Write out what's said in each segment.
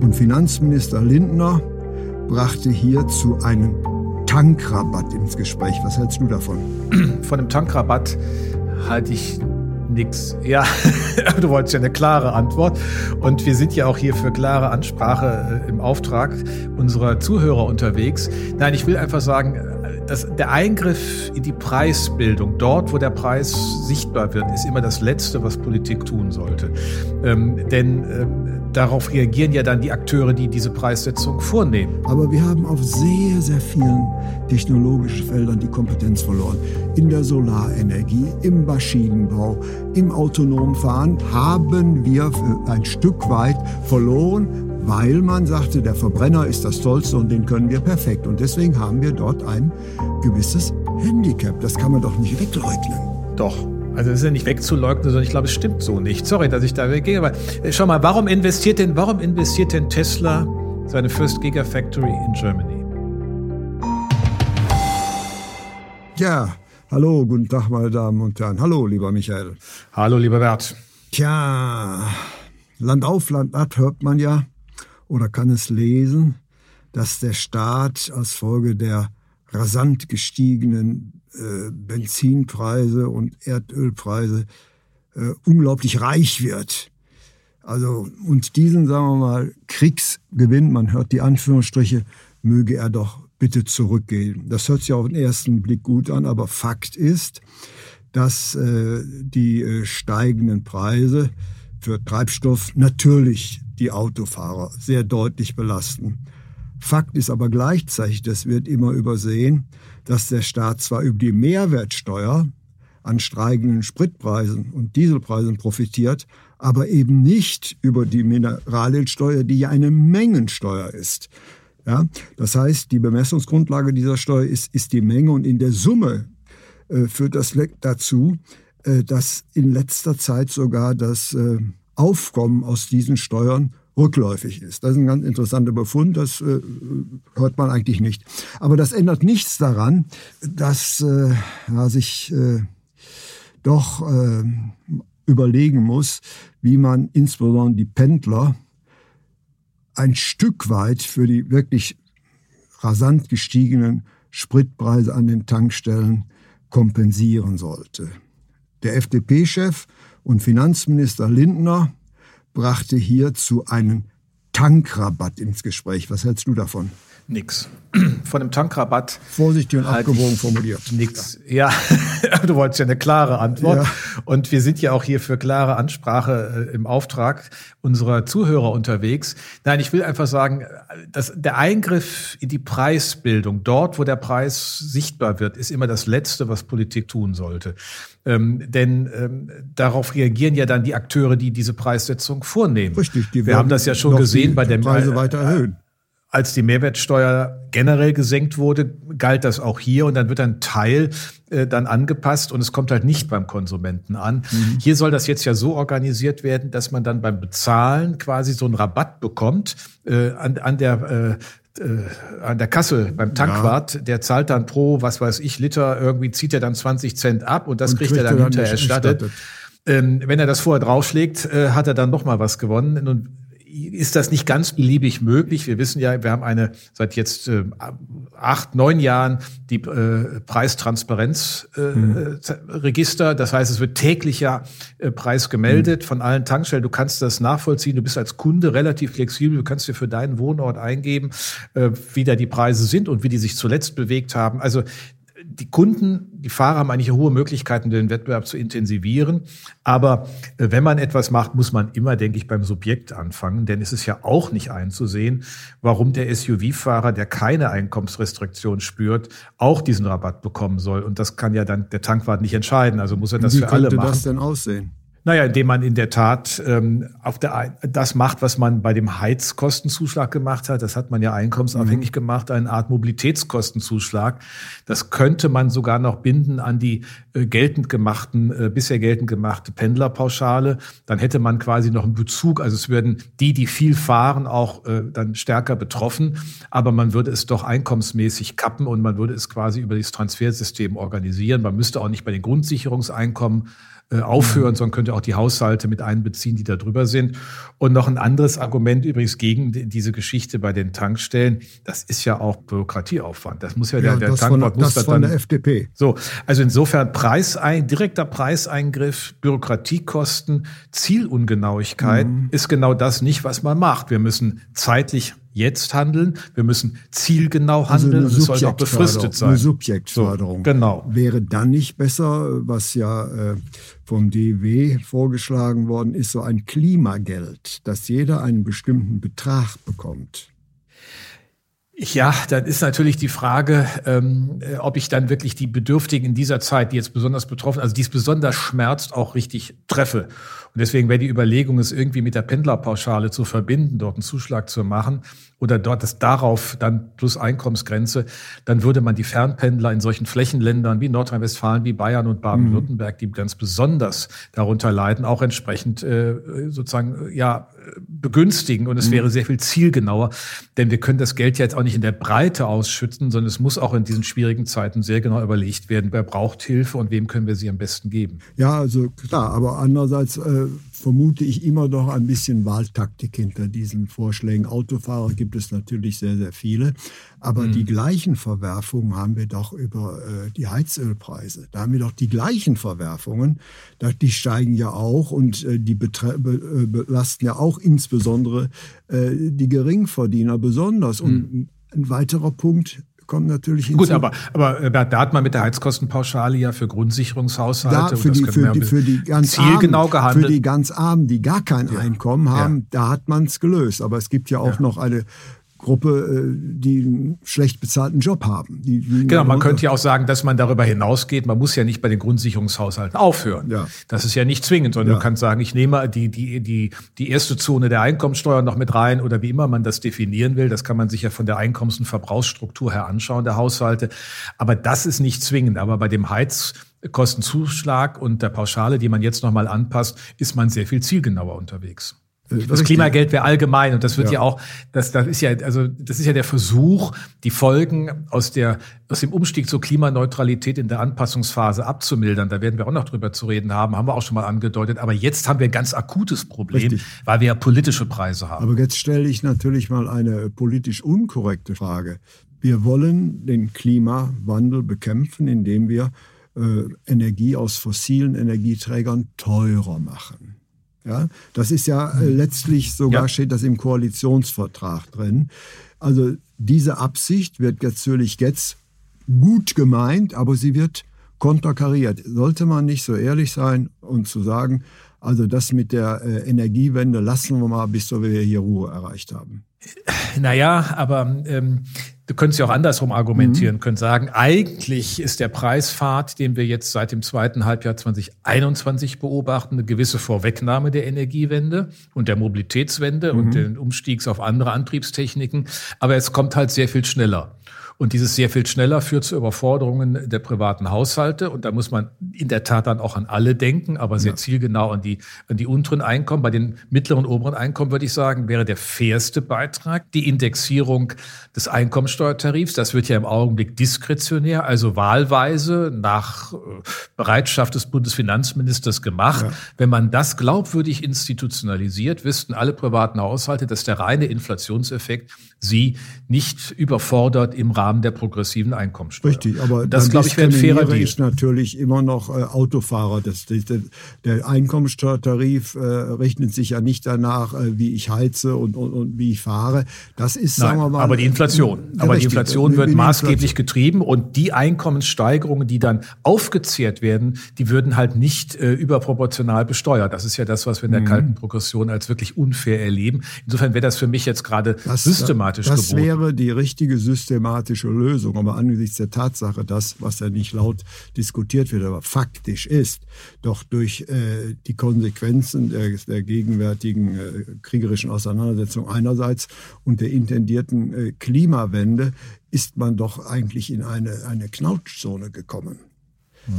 und Finanzminister Lindner brachte hierzu einen Tankrabatt ins Gespräch. Was hältst du davon? Von dem Tankrabatt halte ich nichts. Ja, du wolltest ja eine klare Antwort. Und wir sind ja auch hier für klare Ansprache äh, im Auftrag unserer Zuhörer unterwegs. Nein, ich will einfach sagen, dass der Eingriff in die Preisbildung, dort, wo der Preis sichtbar wird, ist immer das Letzte, was Politik tun sollte. Ähm, denn ähm, darauf reagieren ja dann die Akteure, die diese Preissetzung vornehmen. Aber wir haben auf sehr, sehr vielen technologischen Feldern die Kompetenz verloren. In der Solarenergie, im Maschinenbau, im autonomen Fahren haben wir ein Stück weit verloren, weil man sagte, der Verbrenner ist das Tollste und den können wir perfekt. Und deswegen haben wir dort ein gewisses Handicap. Das kann man doch nicht wegleugnen. Doch. Also das ist ja nicht wegzuleugnen, sondern ich glaube, es stimmt so nicht. Sorry, dass ich da weggehe, aber äh, schau mal, warum investiert denn, warum investiert denn Tesla seine First Gigafactory in Germany? Ja, hallo, guten Tag, meine Damen und Herren. Hallo, lieber Michael. Hallo, lieber Bert. Tja, Land auf, Land ab hört man ja oder kann es lesen, dass der Staat als Folge der rasant gestiegenen Benzinpreise und Erdölpreise äh, unglaublich reich wird. Also, und diesen, sagen wir mal, Kriegsgewinn, man hört die Anführungsstriche, möge er doch bitte zurückgehen. Das hört sich auf den ersten Blick gut an, aber Fakt ist, dass äh, die äh, steigenden Preise für Treibstoff natürlich die Autofahrer sehr deutlich belasten. Fakt ist aber gleichzeitig, das wird immer übersehen, dass der Staat zwar über die Mehrwertsteuer an steigenden Spritpreisen und Dieselpreisen profitiert, aber eben nicht über die Mineraliensteuer, die ja eine Mengensteuer ist. Ja, das heißt, die Bemessungsgrundlage dieser Steuer ist, ist die Menge und in der Summe äh, führt das dazu, äh, dass in letzter Zeit sogar das äh, Aufkommen aus diesen Steuern rückläufig ist. Das ist ein ganz interessanter Befund, das äh, hört man eigentlich nicht. Aber das ändert nichts daran, dass äh, ja, sich äh, doch äh, überlegen muss, wie man insbesondere die Pendler ein Stück weit für die wirklich rasant gestiegenen Spritpreise an den Tankstellen kompensieren sollte. Der FDP-Chef und Finanzminister Lindner brachte hierzu einen Tankrabatt ins Gespräch. Was hältst du davon? Nix. Von dem Tankrabatt. Vorsichtig und abgewogen formuliert. Nix. Ja, du wolltest ja eine klare Antwort. Ja. Und wir sind ja auch hier für klare Ansprache äh, im Auftrag unserer Zuhörer unterwegs. Nein, ich will einfach sagen, dass der Eingriff in die Preisbildung, dort, wo der Preis sichtbar wird, ist immer das Letzte, was Politik tun sollte. Ähm, denn ähm, darauf reagieren ja dann die Akteure, die diese Preissetzung vornehmen. Richtig, die wir haben das ja schon gesehen bei der Preise weiter erhöhen als die Mehrwertsteuer generell gesenkt wurde, galt das auch hier und dann wird ein Teil äh, dann angepasst und es kommt halt nicht beim Konsumenten an. Mhm. Hier soll das jetzt ja so organisiert werden, dass man dann beim Bezahlen quasi so einen Rabatt bekommt äh, an, an der äh, äh an der Kasse beim Tankwart, ja. der zahlt dann pro, was weiß ich, Liter, irgendwie zieht er dann 20 Cent ab und das und kriegt, kriegt er dann hinterher erstattet. erstattet. Ähm, wenn er das vorher draufschlägt, äh, hat er dann noch mal was gewonnen. Und ist das nicht ganz beliebig möglich. Wir wissen ja, wir haben eine seit jetzt äh, acht, neun Jahren die äh, Preistransparenzregister. Äh, mhm. Das heißt, es wird täglicher äh, Preis gemeldet mhm. von allen Tankstellen. Du kannst das nachvollziehen. Du bist als Kunde relativ flexibel. Du kannst dir für deinen Wohnort eingeben, äh, wie da die Preise sind und wie die sich zuletzt bewegt haben. Also die Kunden, die Fahrer haben eigentlich hohe Möglichkeiten, den Wettbewerb zu intensivieren. Aber äh, wenn man etwas macht, muss man immer, denke ich, beim Subjekt anfangen. Denn es ist ja auch nicht einzusehen, warum der SUV-Fahrer, der keine Einkommensrestriktion spürt, auch diesen Rabatt bekommen soll. Und das kann ja dann der Tankwart nicht entscheiden. Also muss er das Wie für alle machen. Wie könnte das denn aussehen? Naja, indem man in der Tat ähm, auf der das macht, was man bei dem Heizkostenzuschlag gemacht hat. Das hat man ja einkommensabhängig mhm. gemacht, eine Art Mobilitätskostenzuschlag. Das könnte man sogar noch binden an die äh, geltend gemachten, äh, bisher geltend gemachte Pendlerpauschale. Dann hätte man quasi noch einen Bezug. Also es würden die, die viel fahren, auch äh, dann stärker betroffen. Aber man würde es doch einkommensmäßig kappen und man würde es quasi über das Transfersystem organisieren. Man müsste auch nicht bei den Grundsicherungseinkommen äh, aufhören, sondern könnte auch die Haushalte mit einbeziehen, die da drüber sind. Und noch ein anderes Argument übrigens gegen diese Geschichte bei den Tankstellen, das ist ja auch Bürokratieaufwand. Das muss ja, ja der, der Tankwart muss das von dann, der FDP. So, also insofern Preisein, direkter Preiseingriff, Bürokratiekosten, Zielungenauigkeit mhm. ist genau das nicht, was man macht. Wir müssen zeitlich jetzt handeln, wir müssen zielgenau also handeln also und es soll auch befristet sein. Eine Subjektförderung. So, genau. Wäre dann nicht besser, was ja äh, vom DW vorgeschlagen worden ist, so ein Klimageld, dass jeder einen bestimmten Betrag bekommt? Ja, dann ist natürlich die Frage, ähm, ob ich dann wirklich die Bedürftigen in dieser Zeit, die jetzt besonders betroffen, also die es besonders schmerzt, auch richtig treffe. Und deswegen wäre die Überlegung, es irgendwie mit der Pendlerpauschale zu verbinden, dort einen Zuschlag zu machen oder dort das darauf dann plus Einkommensgrenze, dann würde man die Fernpendler in solchen Flächenländern wie Nordrhein-Westfalen, wie Bayern und Baden-Württemberg, die ganz besonders darunter leiden, auch entsprechend äh, sozusagen ja begünstigen. Und es mhm. wäre sehr viel zielgenauer, denn wir können das Geld ja jetzt auch nicht in der Breite ausschütten, sondern es muss auch in diesen schwierigen Zeiten sehr genau überlegt werden, wer braucht Hilfe und wem können wir sie am besten geben. Ja, also klar, aber andererseits äh, vermute ich immer noch ein bisschen Wahltaktik hinter diesen Vorschlägen. Autofahrer gibt es natürlich sehr, sehr viele, aber mhm. die gleichen Verwerfungen haben wir doch über äh, die Heizölpreise. Da haben wir doch die gleichen Verwerfungen. Die steigen ja auch und äh, die be äh, belasten ja auch insbesondere äh, die Geringverdiener besonders. Und mhm. ein weiterer Punkt, kommt natürlich hinzu. Gut, aber, aber äh, da hat man mit der Heizkostenpauschale ja für Grundsicherungshaushalte da, für, die, für, die, für die ganz zielgenau Armen, gehandelt. Für die ganz Armen, die gar kein ja. Einkommen haben, ja. da hat man es gelöst. Aber es gibt ja auch ja. noch eine Gruppe, äh, die einen schlecht bezahlten Job haben. Die, die genau, man könnte ja auch sagen, dass man darüber hinausgeht. Man muss ja nicht bei den Grundsicherungshaushalten aufhören. Ja. Das ist ja nicht zwingend, sondern ja. du kannst sagen, ich nehme die, die, die, die erste Zone der Einkommenssteuer noch mit rein oder wie immer man das definieren will. Das kann man sich ja von der Einkommens- und Verbrauchsstruktur her anschauen, der Haushalte. Aber das ist nicht zwingend. Aber bei dem Heizkostenzuschlag und der Pauschale, die man jetzt nochmal anpasst, ist man sehr viel zielgenauer unterwegs. Äh, das Klimageld wäre allgemein und das wird ja. ja, auch, das, das ist ja, also das ist ja der Versuch, die Folgen aus der aus dem Umstieg zur Klimaneutralität in der Anpassungsphase abzumildern. Da werden wir auch noch drüber zu reden haben, haben wir auch schon mal angedeutet. Aber jetzt haben wir ein ganz akutes Problem, Richtig. weil wir ja politische Preise haben. Aber jetzt stelle ich natürlich mal eine politisch unkorrekte Frage. Wir wollen den Klimawandel bekämpfen, indem wir äh, Energie aus fossilen Energieträgern teurer machen. Ja, das ist ja äh, letztlich sogar ja. steht das im Koalitionsvertrag drin. Also diese Absicht wird natürlich jetzt gut gemeint, aber sie wird konterkariert. Sollte man nicht so ehrlich sein und zu sagen, also das mit der äh, Energiewende lassen wir mal, bis wir hier Ruhe erreicht haben. Naja, aber ähm, du könntest ja auch andersrum argumentieren, mhm. könnt sagen, eigentlich ist der Preispfad, den wir jetzt seit dem zweiten Halbjahr 2021 beobachten, eine gewisse Vorwegnahme der Energiewende und der Mobilitätswende mhm. und den Umstiegs auf andere Antriebstechniken. Aber es kommt halt sehr viel schneller. Und dieses sehr viel schneller führt zu Überforderungen der privaten Haushalte. Und da muss man in der Tat dann auch an alle denken, aber sehr ja. zielgenau an die, an die unteren Einkommen. Bei den mittleren und oberen Einkommen würde ich sagen, wäre der fairste Beitrag die Indexierung des Einkommensteuertarifs. Das wird ja im Augenblick diskretionär, also wahlweise nach äh, Bereitschaft des Bundesfinanzministers gemacht. Ja. Wenn man das glaubwürdig institutionalisiert, wüssten alle privaten Haushalte, dass der reine Inflationseffekt sie nicht überfordert im Rahmen der progressiven Einkommensteuer. Richtig, aber das glaube ich wäre ein fairer Deal. ich natürlich immer noch äh, Autofahrer. Das, das, der Einkommensteuertarif äh, rechnet sich ja nicht danach, äh, wie ich heize und, und, und, wie ich fahre. Das ist, Nein, sagen wir mal, aber die Inflation. Ja, aber richtig, die Inflation wird maßgeblich Inflation. getrieben und die Einkommenssteigerungen, die dann aufgezehrt werden, die würden halt nicht äh, überproportional besteuert. Das ist ja das, was wir in der mhm. kalten Progression als wirklich unfair erleben. Insofern wäre das für mich jetzt gerade systematisch das geboten. wäre die richtige systematische Lösung. Aber angesichts der Tatsache, dass, was ja nicht laut diskutiert wird, aber faktisch ist, doch durch äh, die Konsequenzen der, der gegenwärtigen äh, kriegerischen Auseinandersetzung einerseits und der intendierten äh, Klimawende ist man doch eigentlich in eine, eine Knautschzone gekommen.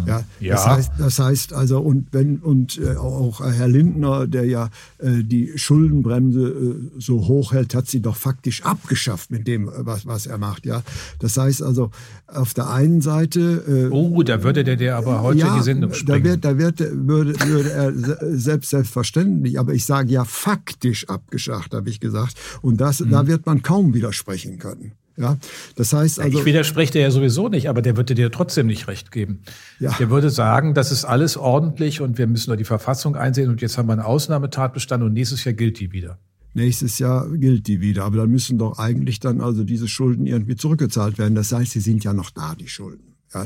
Ja, ja. Das, heißt, das heißt also, und wenn, und äh, auch Herr Lindner, der ja äh, die Schuldenbremse äh, so hoch hält, hat sie doch faktisch abgeschafft mit dem, was, was er macht. Ja, das heißt also, auf der einen Seite. Äh, oh, da würde der, der aber heute ja, die Sendung springen. Da, wird, da wird, würde, würde er selbst selbstverständlich, aber ich sage ja faktisch abgeschafft, habe ich gesagt. Und das, mhm. da wird man kaum widersprechen können. Ja, das heißt also. Ich widerspreche dir ja sowieso nicht, aber der würde dir trotzdem nicht recht geben. Ja. Der würde sagen, das ist alles ordentlich und wir müssen nur die Verfassung einsehen und jetzt haben wir einen Ausnahmetatbestand und nächstes Jahr gilt die wieder. Nächstes Jahr gilt die wieder, aber dann müssen doch eigentlich dann also diese Schulden irgendwie zurückgezahlt werden. Das heißt, sie sind ja noch da, die Schulden. Ja,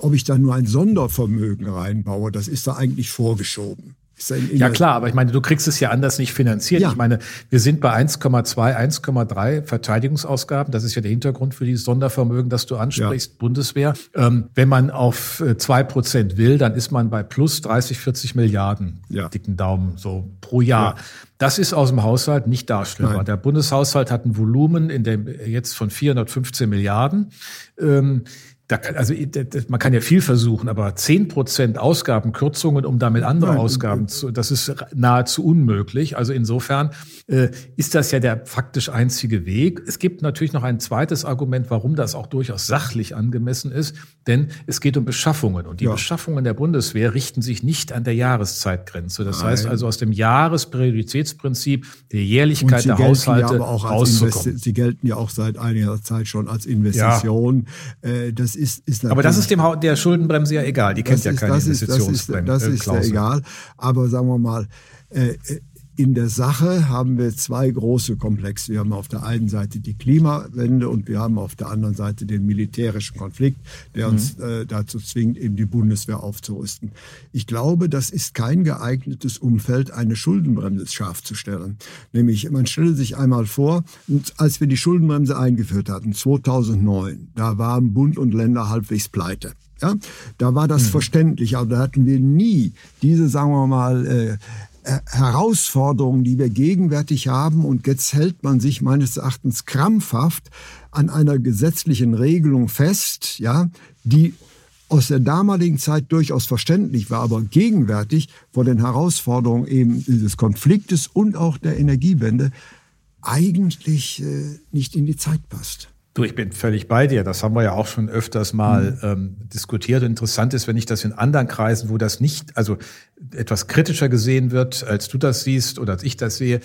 ob ich da nur ein Sondervermögen reinbaue, das ist da eigentlich vorgeschoben ja klar, aber ich meine, du kriegst es ja anders nicht finanziert. Ja. Ich meine, wir sind bei 1,2, 1,3 Verteidigungsausgaben. Das ist ja der Hintergrund für dieses Sondervermögen, das du ansprichst, ja. Bundeswehr. Ähm, wenn man auf äh, zwei Prozent will, dann ist man bei plus 30, 40 Milliarden, ja. dicken Daumen, so pro Jahr. Das ist aus dem Haushalt nicht darstellbar. Nein. Der Bundeshaushalt hat ein Volumen in dem jetzt von 415 Milliarden. Ähm, da, also man kann ja viel versuchen, aber zehn Prozent Ausgabenkürzungen, um damit andere Nein. Ausgaben zu, das ist nahezu unmöglich. Also insofern äh, ist das ja der faktisch einzige Weg. Es gibt natürlich noch ein zweites Argument, warum das auch durchaus sachlich angemessen ist, denn es geht um Beschaffungen und die ja. Beschaffungen der Bundeswehr richten sich nicht an der Jahreszeitgrenze. Das Nein. heißt also aus dem Jahresperiodizitätsprinzip der Jährlichkeit der Haushalte ja rauszukommen. Sie gelten ja auch seit einiger Zeit schon als Investition. Ja. Äh, das ist, ist Aber das ist dem der Schuldenbremse ja egal. Die kennt ja keine ist, Investitionsbremse. Das ist, das ist egal. Aber sagen wir mal, äh, in der Sache haben wir zwei große Komplexe. Wir haben auf der einen Seite die Klimawende und wir haben auf der anderen Seite den militärischen Konflikt, der uns mhm. äh, dazu zwingt, eben die Bundeswehr aufzurüsten. Ich glaube, das ist kein geeignetes Umfeld, eine Schuldenbremse scharf zu stellen. Nämlich, man stelle sich einmal vor, als wir die Schuldenbremse eingeführt hatten, 2009, da waren Bund und Länder halbwegs pleite. Ja, da war das mhm. verständlich, aber da hatten wir nie diese, sagen wir mal, äh, Herausforderungen, die wir gegenwärtig haben. Und jetzt hält man sich meines Erachtens krampfhaft an einer gesetzlichen Regelung fest, ja, die aus der damaligen Zeit durchaus verständlich war, aber gegenwärtig vor den Herausforderungen eben dieses Konfliktes und auch der Energiewende eigentlich äh, nicht in die Zeit passt. Du, ich bin völlig bei dir. Das haben wir ja auch schon öfters mal mhm. ähm, diskutiert. Interessant ist, wenn ich das in anderen Kreisen, wo das nicht, also etwas kritischer gesehen wird, als du das siehst oder als ich das sehe,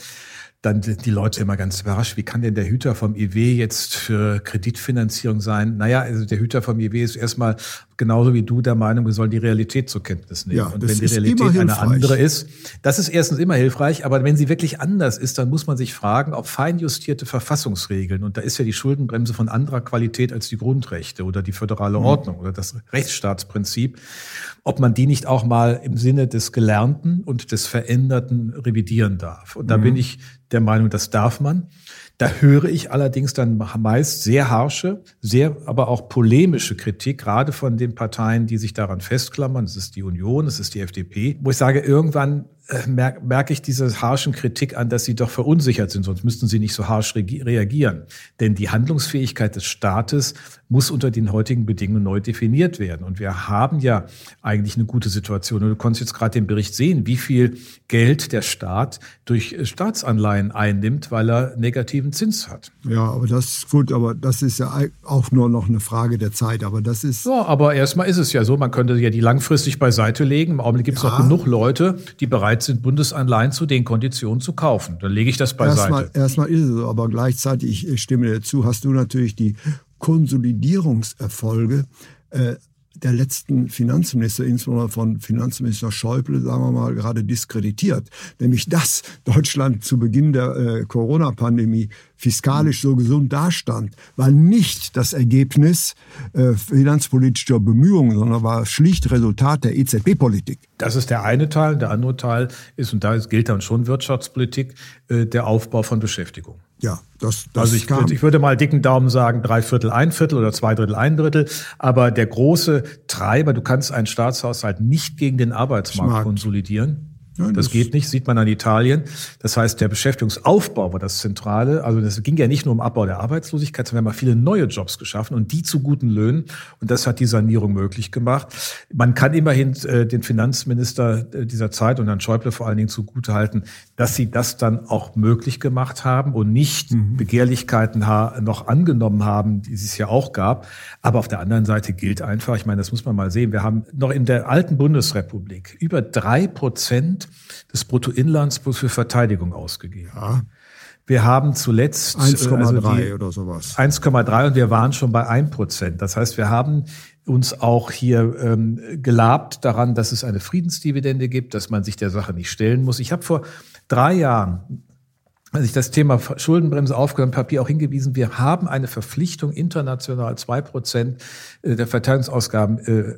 dann sind die Leute immer ganz überrascht. Wie kann denn der Hüter vom IW jetzt für Kreditfinanzierung sein? Naja, also der Hüter vom IW ist erstmal genauso wie du der Meinung, wir sollen die Realität zur Kenntnis nehmen. Ja, und wenn die Realität eine andere ist, das ist erstens immer hilfreich, aber wenn sie wirklich anders ist, dann muss man sich fragen, ob feinjustierte Verfassungsregeln, und da ist ja die Schuldenbremse von anderer Qualität als die Grundrechte oder die föderale mhm. Ordnung oder das Rechtsstaatsprinzip, ob man die nicht auch mal im Sinne des Gelernten und des Veränderten revidieren darf. Und da mhm. bin ich der Meinung, das darf man. Da höre ich allerdings dann meist sehr harsche, sehr aber auch polemische Kritik, gerade von den Parteien, die sich daran festklammern. Es ist die Union, es ist die FDP, wo ich sage, irgendwann äh, merke merk ich diese harschen Kritik an, dass sie doch verunsichert sind, sonst müssten sie nicht so harsch reagieren. Denn die Handlungsfähigkeit des Staates muss unter den heutigen Bedingungen neu definiert werden. Und wir haben ja eigentlich eine gute Situation. Und du konntest jetzt gerade den Bericht sehen, wie viel Geld der Staat durch Staatsanleihen einnimmt, weil er negativen Zins hat. Ja, aber das ist gut, aber das ist ja auch nur noch eine Frage der Zeit. Aber das ist. Ja, aber erstmal ist es ja so, man könnte ja die langfristig beiseite legen. Im Augenblick gibt es ja. auch genug Leute, die bereit sind, Bundesanleihen zu den Konditionen zu kaufen. Dann lege ich das beiseite. Erstmal, erstmal ist es so, aber gleichzeitig, ich stimme dir zu, hast du natürlich die Konsolidierungserfolge äh, der letzten Finanzminister, insbesondere von Finanzminister Schäuble, sagen wir mal, gerade diskreditiert. Nämlich, dass Deutschland zu Beginn der äh, Corona-Pandemie fiskalisch so gesund dastand, war nicht das Ergebnis äh, finanzpolitischer Bemühungen, sondern war schlicht Resultat der EZB-Politik. Das ist der eine Teil. Der andere Teil ist, und da gilt dann schon Wirtschaftspolitik, äh, der Aufbau von Beschäftigung. Ja, das, das also ich, ich, würde mal dicken Daumen sagen, drei Viertel, ein Viertel oder zwei Drittel, ein Drittel. Aber der große Treiber, du kannst einen Staatshaushalt nicht gegen den Arbeitsmarkt Smart. konsolidieren. Nein, das, das, geht nicht, sieht man an Italien. Das heißt, der Beschäftigungsaufbau war das Zentrale. Also das ging ja nicht nur um Abbau der Arbeitslosigkeit, sondern wir haben viele neue Jobs geschaffen und die zu guten Löhnen. Und das hat die Sanierung möglich gemacht. Man kann immerhin äh, den Finanzminister äh, dieser Zeit und Herrn Schäuble vor allen Dingen zugutehalten, dass sie das dann auch möglich gemacht haben und nicht mhm. Begehrlichkeiten noch angenommen haben, die es ja auch gab. Aber auf der anderen Seite gilt einfach, ich meine, das muss man mal sehen, wir haben noch in der alten Bundesrepublik über drei Prozent des Bruttoinlandsprodukts für Verteidigung ausgegeben. Ja. Wir haben zuletzt 1,3 also oder sowas. 1,3 und wir waren schon bei 1 Prozent. Das heißt, wir haben uns auch hier ähm, gelabt daran, dass es eine Friedensdividende gibt, dass man sich der Sache nicht stellen muss. Ich habe vor drei Jahren als ich das Thema Schuldenbremse aufgenommen habe, hier auch hingewiesen, wir haben eine Verpflichtung, international zwei Prozent äh, der Verteidigungsausgaben äh,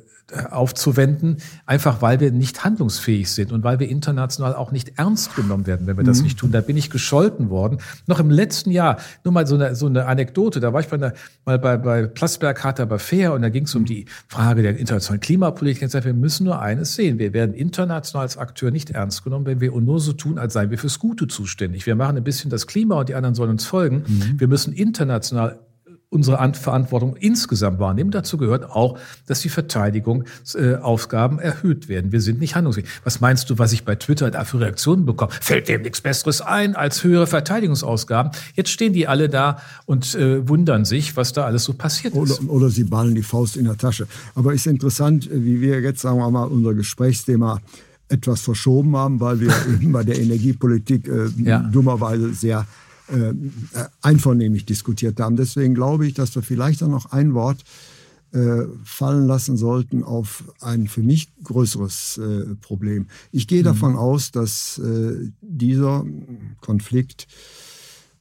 aufzuwenden, einfach weil wir nicht handlungsfähig sind und weil wir international auch nicht ernst genommen werden, wenn wir das mhm. nicht tun. Da bin ich gescholten worden. Noch im letzten Jahr, nur mal so eine, so eine Anekdote, da war ich bei einer, mal bei, bei Platzberg Harter bei Fair und da ging es um die Frage der internationalen Klimapolitik. Ich gesagt, wir müssen nur eines sehen. Wir werden international als Akteur nicht ernst genommen, wenn wir nur so tun, als seien wir fürs Gute zuständig. Wir machen ein bisschen das Klima und die anderen sollen uns folgen. Mhm. Wir müssen international unsere Verantwortung insgesamt wahrnehmen. Dazu gehört auch, dass die Verteidigungsaufgaben erhöht werden. Wir sind nicht handlungsfähig. Was meinst du, was ich bei Twitter da für Reaktionen bekomme? Fällt dem nichts Besseres ein als höhere Verteidigungsausgaben? Jetzt stehen die alle da und äh, wundern sich, was da alles so passiert ist. Oder, oder sie ballen die Faust in der Tasche. Aber ist interessant, wie wir jetzt, sagen wir mal, unser Gesprächsthema etwas verschoben haben, weil wir bei der Energiepolitik äh, ja. dummerweise sehr äh, einvernehmlich diskutiert haben. Deswegen glaube ich, dass wir vielleicht auch noch ein Wort äh, fallen lassen sollten auf ein für mich größeres äh, Problem. Ich gehe mhm. davon aus, dass äh, dieser Konflikt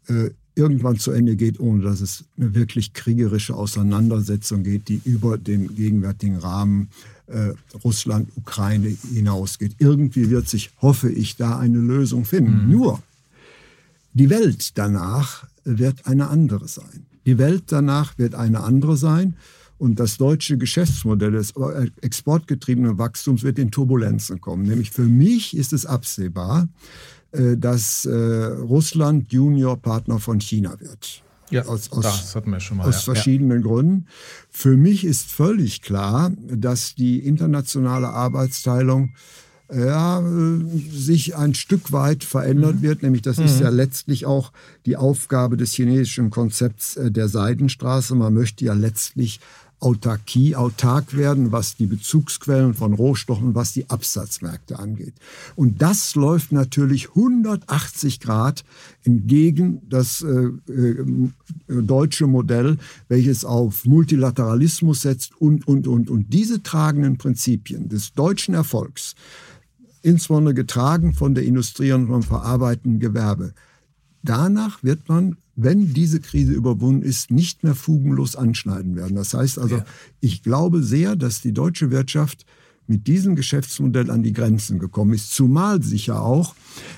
äh, irgendwann zu Ende geht, ohne dass es eine wirklich kriegerische Auseinandersetzung geht, die über den gegenwärtigen Rahmen äh, Russland, Ukraine hinausgeht. Irgendwie wird sich, hoffe ich, da eine Lösung finden. Mhm. Nur die Welt danach wird eine andere sein. Die Welt danach wird eine andere sein. Und das deutsche Geschäftsmodell des exportgetriebenen Wachstums wird in Turbulenzen kommen. Nämlich für mich ist es absehbar, äh, dass äh, Russland Juniorpartner von China wird. Ja, aus, aus, das hatten wir schon mal. Aus ja. verschiedenen Gründen. Für mich ist völlig klar, dass die internationale Arbeitsteilung ja, sich ein Stück weit verändert mhm. wird. Nämlich das mhm. ist ja letztlich auch die Aufgabe des chinesischen Konzepts äh, der Seidenstraße. Man möchte ja letztlich Autarkie, autark werden, was die Bezugsquellen von Rohstoffen, was die Absatzmärkte angeht. Und das läuft natürlich 180 Grad entgegen das äh, äh, deutsche Modell, welches auf Multilateralismus setzt und, und, und. Und diese tragenden Prinzipien des deutschen Erfolgs, insbesondere getragen von der Industrie und vom verarbeitenden Gewerbe. Danach wird man, wenn diese Krise überwunden ist, nicht mehr fugenlos anschneiden werden. Das heißt also, ja. ich glaube sehr, dass die deutsche Wirtschaft mit diesem Geschäftsmodell an die Grenzen gekommen ist, zumal sich ja auch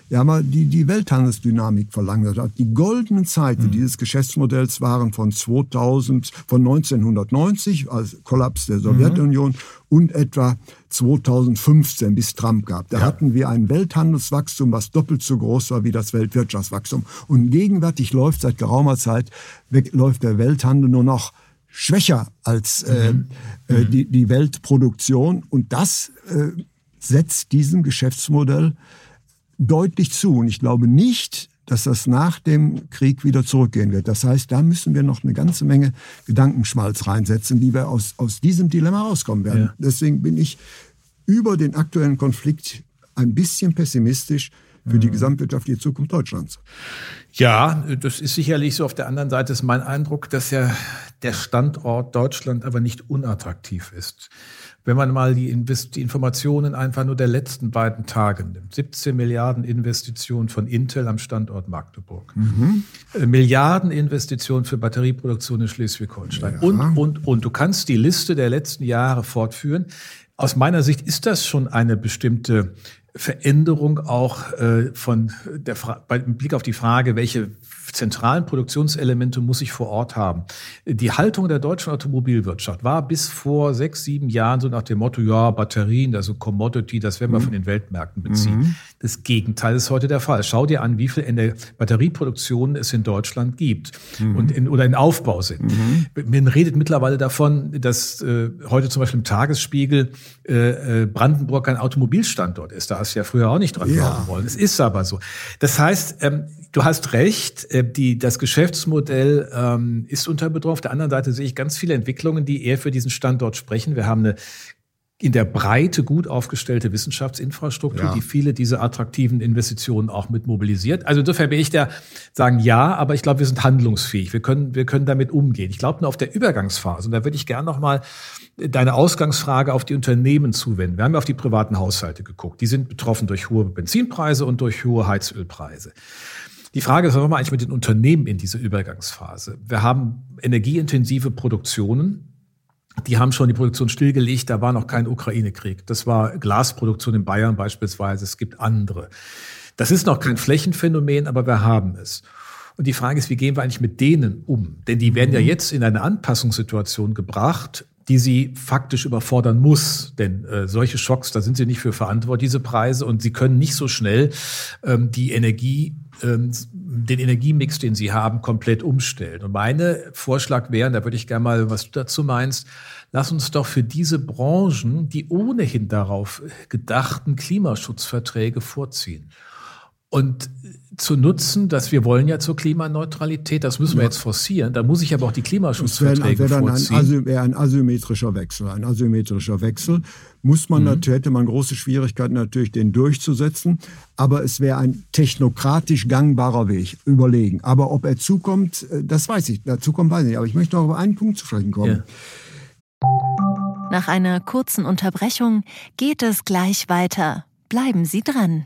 ja, mal die, die Welthandelsdynamik verlangsamt hat. Die goldenen Zeiten mhm. dieses Geschäftsmodells waren von 2000, von 1990, als Kollaps der Sowjetunion, mhm. und etwa 2015 bis Trump gab. Da ja. hatten wir ein Welthandelswachstum, was doppelt so groß war wie das Weltwirtschaftswachstum. Und gegenwärtig läuft seit geraumer Zeit, läuft der Welthandel nur noch schwächer als äh, mhm. äh, die, die Weltproduktion. Und das äh, setzt diesem Geschäftsmodell deutlich zu. Und ich glaube nicht, dass das nach dem Krieg wieder zurückgehen wird. Das heißt, da müssen wir noch eine ganze Menge Gedankenschmalz reinsetzen, wie wir aus, aus diesem Dilemma rauskommen werden. Ja. Deswegen bin ich über den aktuellen Konflikt ein bisschen pessimistisch für die mhm. gesamtwirtschaftliche Zukunft Deutschlands. Ja, das ist sicherlich so. Auf der anderen Seite ist mein Eindruck, dass ja der Standort Deutschland aber nicht unattraktiv ist. Wenn man mal die, die Informationen einfach nur der letzten beiden Tage nimmt, 17 Milliarden Investitionen von Intel am Standort Magdeburg, mhm. Äh, Milliarden Investitionen für Batterieproduktion in Schleswig-Holstein ja. und, und, und. Du kannst die Liste der letzten Jahre fortführen. Aus meiner Sicht ist das schon eine bestimmte Veränderung auch äh, von der Fra bei Blick auf die Frage, welche zentralen Produktionselemente muss ich vor Ort haben. Die Haltung der deutschen Automobilwirtschaft war bis vor sechs, sieben Jahren so nach dem Motto, ja, Batterien, also Commodity, das werden wir mhm. von den Weltmärkten beziehen. Mhm. Das Gegenteil ist heute der Fall. Schau dir an, wie viel in der Batterieproduktion es in Deutschland gibt mhm. und in, oder in Aufbau sind. Mhm. Man redet mittlerweile davon, dass äh, heute zum Beispiel im Tagesspiegel äh, äh Brandenburg ein Automobilstandort ist. Da hast du ja früher auch nicht dran ja. glauben wollen. Es ist aber so. Das heißt, ähm, du hast recht, äh, die, das Geschäftsmodell ähm, ist unter Bedrohung. Auf der anderen Seite sehe ich ganz viele Entwicklungen, die eher für diesen Standort sprechen. Wir haben eine in der Breite gut aufgestellte Wissenschaftsinfrastruktur, ja. die viele dieser attraktiven Investitionen auch mit mobilisiert. Also insofern bin ich der sagen ja, aber ich glaube, wir sind handlungsfähig. Wir können, wir können damit umgehen. Ich glaube nur auf der Übergangsphase, und da würde ich gerne noch mal deine Ausgangsfrage auf die Unternehmen zuwenden. Wir haben ja auf die privaten Haushalte geguckt. Die sind betroffen durch hohe Benzinpreise und durch hohe Heizölpreise. Die Frage ist, was machen wir eigentlich mit den Unternehmen in dieser Übergangsphase? Wir haben energieintensive Produktionen, die haben schon die Produktion stillgelegt, da war noch kein Ukraine-Krieg. Das war Glasproduktion in Bayern beispielsweise, es gibt andere. Das ist noch kein Flächenphänomen, aber wir haben es. Und die Frage ist, wie gehen wir eigentlich mit denen um? Denn die werden ja mhm. jetzt in eine Anpassungssituation gebracht, die sie faktisch überfordern muss. Denn äh, solche Schocks, da sind sie nicht für verantwortlich, diese Preise, und sie können nicht so schnell ähm, die Energie ähm, den Energiemix, den sie haben, komplett umstellen. Und mein Vorschlag wäre, da würde ich gerne mal, was du dazu meinst, lass uns doch für diese Branchen die ohnehin darauf gedachten Klimaschutzverträge vorziehen. Und zu nutzen, dass wir wollen ja zur Klimaneutralität, das müssen wir jetzt forcieren. Da muss ich aber auch die Klimaschutzverträge das wäre, wäre dann ein, asymmetrischer Wechsel. Ein asymmetrischer Wechsel muss man mhm. natürlich, hätte man große Schwierigkeiten natürlich, den durchzusetzen. Aber es wäre ein technokratisch gangbarer Weg. Überlegen. Aber ob er zukommt, äh, das weiß ich. Dazu kommt, weiß ich nicht. Aber ich möchte noch auf einen Punkt zu sprechen kommen. Ja. Nach einer kurzen Unterbrechung geht es gleich weiter. Bleiben Sie dran.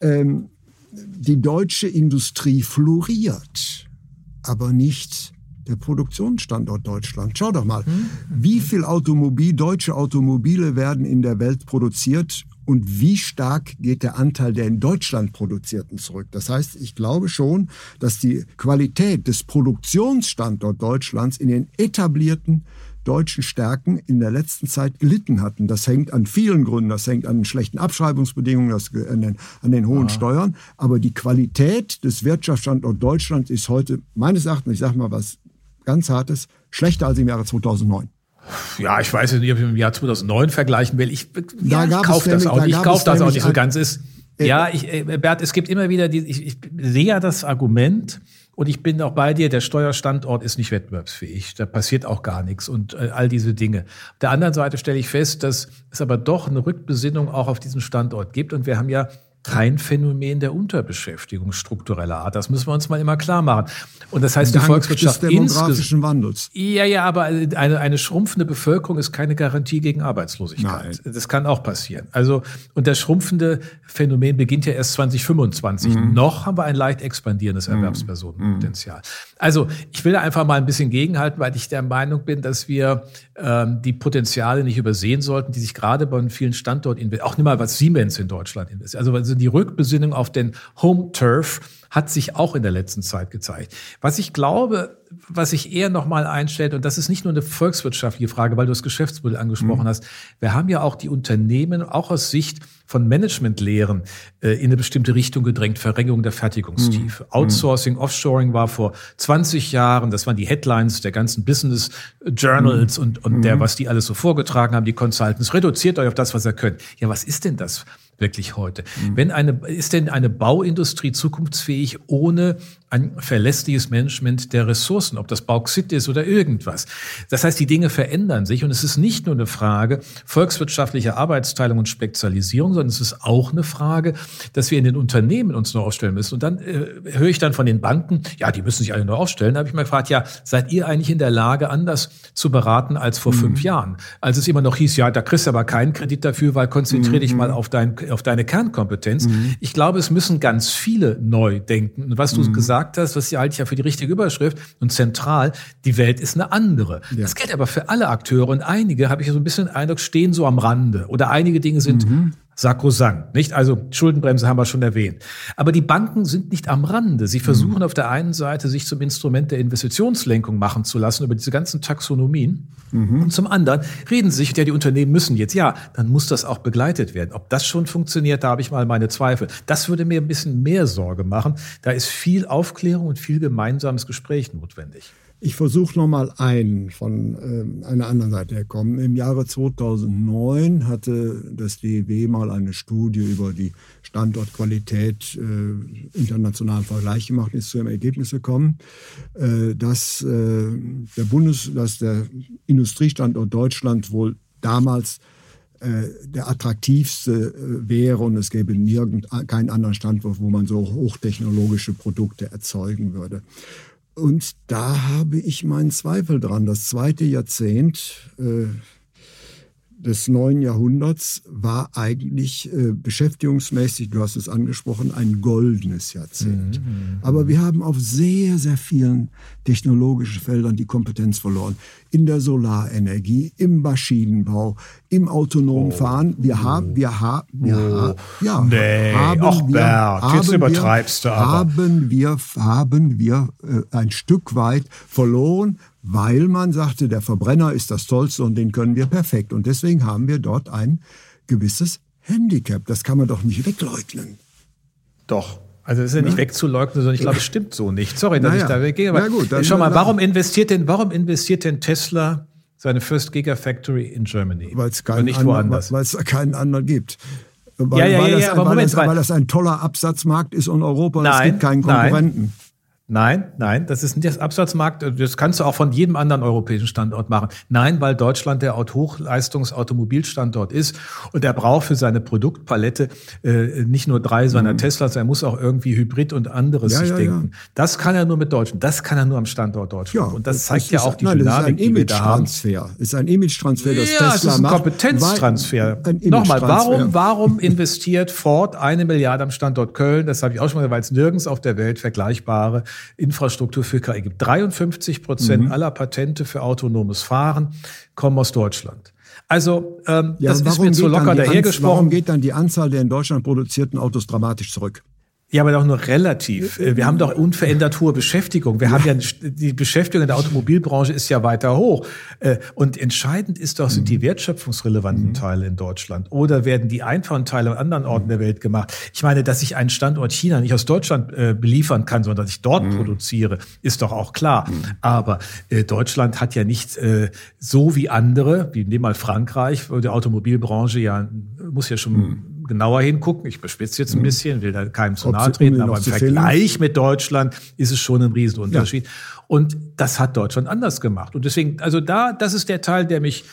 Ähm, die deutsche Industrie floriert, aber nicht der Produktionsstandort Deutschland. Schau doch mal, hm? wie viel Automobil, deutsche Automobile werden in der Welt produziert und wie stark geht der Anteil der in Deutschland produzierten zurück. Das heißt, ich glaube schon, dass die Qualität des Produktionsstandorts Deutschlands in den etablierten deutschen Stärken in der letzten Zeit gelitten hatten. Das hängt an vielen Gründen. Das hängt an den schlechten Abschreibungsbedingungen, das, an, den, an den hohen ja. Steuern. Aber die Qualität des Wirtschaftsstandorts Deutschland ist heute meines Erachtens, ich sage mal was ganz Hartes, schlechter als im Jahre 2009. Ja, ich weiß nicht, ob ich im Jahr 2009 vergleichen will. Ich, ja, ich kaufe das auch nicht. Ich kaufe das auch nicht so ganz. Ist, äh, ja, ich, äh, Bert, es gibt immer wieder die, ich, ich sehe ja das Argument, und ich bin auch bei dir, der Steuerstandort ist nicht wettbewerbsfähig. Da passiert auch gar nichts und äh, all diese Dinge. Auf der anderen Seite stelle ich fest, dass es aber doch eine Rückbesinnung auch auf diesen Standort gibt. Und wir haben ja kein Phänomen der Unterbeschäftigung struktureller Art. Das müssen wir uns mal immer klar machen. Und das heißt, Dank die Volkswirtschaft des demografischen Wandels. Ja, ja, aber eine, eine schrumpfende Bevölkerung ist keine Garantie gegen Arbeitslosigkeit. Nein. Das kann auch passieren. Also, und das schrumpfende Phänomen beginnt ja erst 2025. Mhm. Noch haben wir ein leicht expandierendes mhm. Erwerbspersonenpotenzial. Also, ich will da einfach mal ein bisschen gegenhalten, weil ich der Meinung bin, dass wir ähm, die Potenziale nicht übersehen sollten, die sich gerade bei vielen Standorten, auch nicht mal was Siemens in Deutschland investiert. Also, also die Rückbesinnung auf den Home Turf hat sich auch in der letzten Zeit gezeigt. Was ich glaube, was sich eher nochmal einstellt, und das ist nicht nur eine volkswirtschaftliche Frage, weil du das Geschäftsmodell angesprochen mhm. hast. Wir haben ja auch die Unternehmen, auch aus Sicht von Managementlehren, äh, in eine bestimmte Richtung gedrängt, Verringerung der Fertigungstiefe. Mhm. Outsourcing, Offshoring war vor 20 Jahren, das waren die Headlines der ganzen Business Journals mhm. und, und der, mhm. was die alles so vorgetragen haben, die Consultants. Reduziert euch auf das, was ihr könnt. Ja, was ist denn das? Wirklich heute? Mhm. Wenn eine, ist denn eine Bauindustrie zukunftsfähig ohne ein verlässliches Management der Ressourcen, ob das Bauxit ist oder irgendwas? Das heißt, die Dinge verändern sich und es ist nicht nur eine Frage volkswirtschaftlicher Arbeitsteilung und Spezialisierung, sondern es ist auch eine Frage, dass wir in den Unternehmen uns neu aufstellen müssen. Und dann äh, höre ich dann von den Banken, ja, die müssen sich alle neu aufstellen. Da habe ich mal gefragt, ja, seid ihr eigentlich in der Lage, anders zu beraten als vor mhm. fünf Jahren? Als es immer noch hieß, ja, da kriegst du aber keinen Kredit dafür, weil konzentriere mhm. dich mal auf dein auf deine Kernkompetenz. Mhm. Ich glaube, es müssen ganz viele neu denken. Und was du mhm. gesagt hast, was halte ich ja für die richtige Überschrift und zentral, die Welt ist eine andere. Ja. Das gilt aber für alle Akteure und einige, habe ich so ein bisschen den Eindruck, stehen so am Rande oder einige Dinge sind mhm sakrosankt, nicht? Also Schuldenbremse haben wir schon erwähnt. Aber die Banken sind nicht am Rande. Sie versuchen mhm. auf der einen Seite, sich zum Instrument der Investitionslenkung machen zu lassen über diese ganzen Taxonomien. Mhm. Und zum anderen reden sie sich, ja, die Unternehmen müssen jetzt, ja, dann muss das auch begleitet werden. Ob das schon funktioniert, da habe ich mal meine Zweifel. Das würde mir ein bisschen mehr Sorge machen. Da ist viel Aufklärung und viel gemeinsames Gespräch notwendig. Ich versuche nochmal einen von äh, einer anderen Seite herkommen. Im Jahre 2009 hatte das DEW mal eine Studie über die Standortqualität äh, internationalen Vergleich gemacht, ist zu dem Ergebnis gekommen, äh, dass, äh, der Bundes-, dass der Industriestandort Deutschland wohl damals äh, der attraktivste äh, wäre und es gäbe nirgend keinen anderen Standort, wo man so hochtechnologische Produkte erzeugen würde. Und da habe ich meinen Zweifel dran. Das zweite Jahrzehnt äh, des neuen Jahrhunderts war eigentlich äh, beschäftigungsmäßig, du hast es angesprochen, ein goldenes Jahrzehnt. Mhm. Aber wir haben auf sehr, sehr vielen technologischen Feldern die Kompetenz verloren. In der Solarenergie, im Maschinenbau, im autonomen oh. Fahren. Wir haben, wir haben, wir oh. haben, ja, nee. haben Och, wir, Bert, haben jetzt übertreibst du aber. Haben wir, haben wir äh, ein Stück weit verloren weil man sagte, der Verbrenner ist das Tollste und den können wir perfekt. Und deswegen haben wir dort ein gewisses Handicap. Das kann man doch nicht wegleugnen. Doch. Also das ist ja nicht wegzuleugnen, sondern ich glaube, es stimmt so nicht. Sorry, dass naja. ich da weggehe. Aber gut, dann, schau mal, warum investiert denn, warum investiert denn Tesla seine First Gigafactory in Germany? Weil es keinen, nicht woanders. Weil es keinen anderen gibt. Weil, ja, ja, weil ja, das, ja, aber weil Moment, das, weil das ein toller Absatzmarkt ist in Europa und es gibt keinen Konkurrenten. Nein. Nein, nein, das ist nicht das Absatzmarkt. Das kannst du auch von jedem anderen europäischen Standort machen. Nein, weil Deutschland der Hochleistungsautomobilstandort ist und er braucht für seine Produktpalette äh, nicht nur drei seiner mhm. Teslas, er muss auch irgendwie Hybrid und anderes ja, sich ja, denken. Ja. Das kann er nur mit Deutschland. Das kann er nur am Standort Deutschland. und das, das zeigt ja auch die nein, Dynamik, die wir da haben. Das ist ein Image-Transfer. Ist ein Image-Transfer, das ja, Tesla es ist ein Kompetenztransfer. Ein Nochmal, warum, warum investiert Ford eine Milliarde am Standort Köln? Das habe ich auch schon mal, weil es nirgends auf der Welt vergleichbare Infrastruktur für KI gibt. 53 Prozent mhm. aller Patente für autonomes Fahren kommen aus Deutschland. Also ähm, ja, das ist mir zu locker dahergesprochen. Warum geht dann die Anzahl der in Deutschland produzierten Autos dramatisch zurück? Ja, aber doch nur relativ. Wir haben doch unverändert hohe Beschäftigung. Wir ja. haben ja die Beschäftigung in der Automobilbranche ist ja weiter hoch. Äh, und entscheidend ist doch, sind die mhm. wertschöpfungsrelevanten mhm. Teile in Deutschland oder werden die einfachen Teile an anderen Orten der Welt gemacht? Ich meine, dass ich einen Standort China nicht aus Deutschland äh, beliefern kann, sondern dass ich dort mhm. produziere, ist doch auch klar. Mhm. Aber äh, Deutschland hat ja nicht so wie andere, wie nehmen mal Frankreich, wo die Automobilbranche ja muss ja schon genauer hingucken. Ich bespitze jetzt ein mhm. bisschen, will da keinem zu nahe treten, aber im Vergleich mit Deutschland ist es schon ein Riesenunterschied. Ja. Und das hat Deutschland anders gemacht. Und deswegen, also da, das ist der Teil, der mich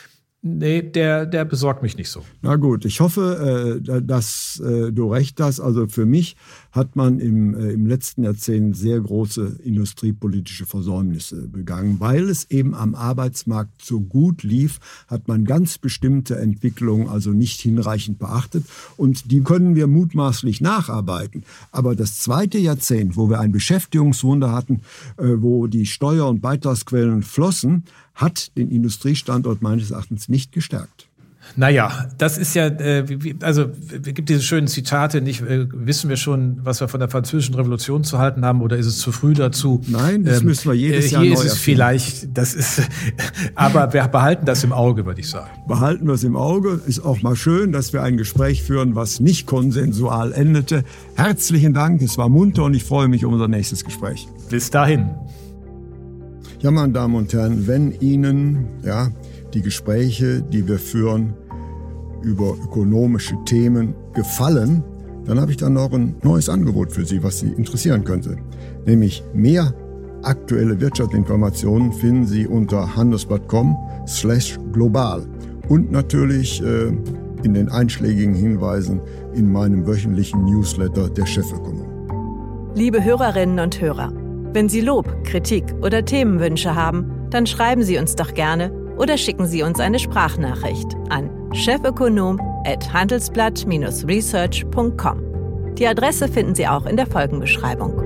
Nee, der, der besorgt mich nicht so. Na gut, ich hoffe, äh, dass äh, du recht hast. Also für mich hat man im, äh, im letzten Jahrzehnt sehr große industriepolitische Versäumnisse begangen. Weil es eben am Arbeitsmarkt so gut lief, hat man ganz bestimmte Entwicklungen also nicht hinreichend beachtet. Und die können wir mutmaßlich nacharbeiten. Aber das zweite Jahrzehnt, wo wir ein Beschäftigungswunder hatten, wo die Steuer- und Beitragsquellen flossen, hat den Industriestandort meines Erachtens nicht gestärkt. Naja, das ist ja, äh, also es gibt diese schönen Zitate, nicht äh, wissen wir schon, was wir von der französischen Revolution zu halten haben, oder ist es zu früh dazu? Nein, das ähm, müssen wir jedes äh, Jahr Hier neu ist es vielleicht, das ist, aber wir behalten das im Auge, würde ich sagen. Behalten wir es im Auge. Ist auch mal schön, dass wir ein Gespräch führen, was nicht konsensual endete. Herzlichen Dank, es war munter und ich freue mich um unser nächstes Gespräch. Bis dahin. Ja, meine Damen und Herren, wenn Ihnen ja, die Gespräche, die wir führen, über ökonomische Themen gefallen, dann habe ich dann noch ein neues Angebot für Sie, was Sie interessieren könnte. Nämlich mehr aktuelle Wirtschaftsinformationen finden Sie unter handelsblatt.com slash global und natürlich äh, in den einschlägigen Hinweisen in meinem wöchentlichen Newsletter der Chefökonom. Liebe Hörerinnen und Hörer, wenn Sie Lob, Kritik oder Themenwünsche haben, dann schreiben Sie uns doch gerne oder schicken Sie uns eine Sprachnachricht an chefökonom@handelsblatt-research.com. Die Adresse finden Sie auch in der Folgenbeschreibung.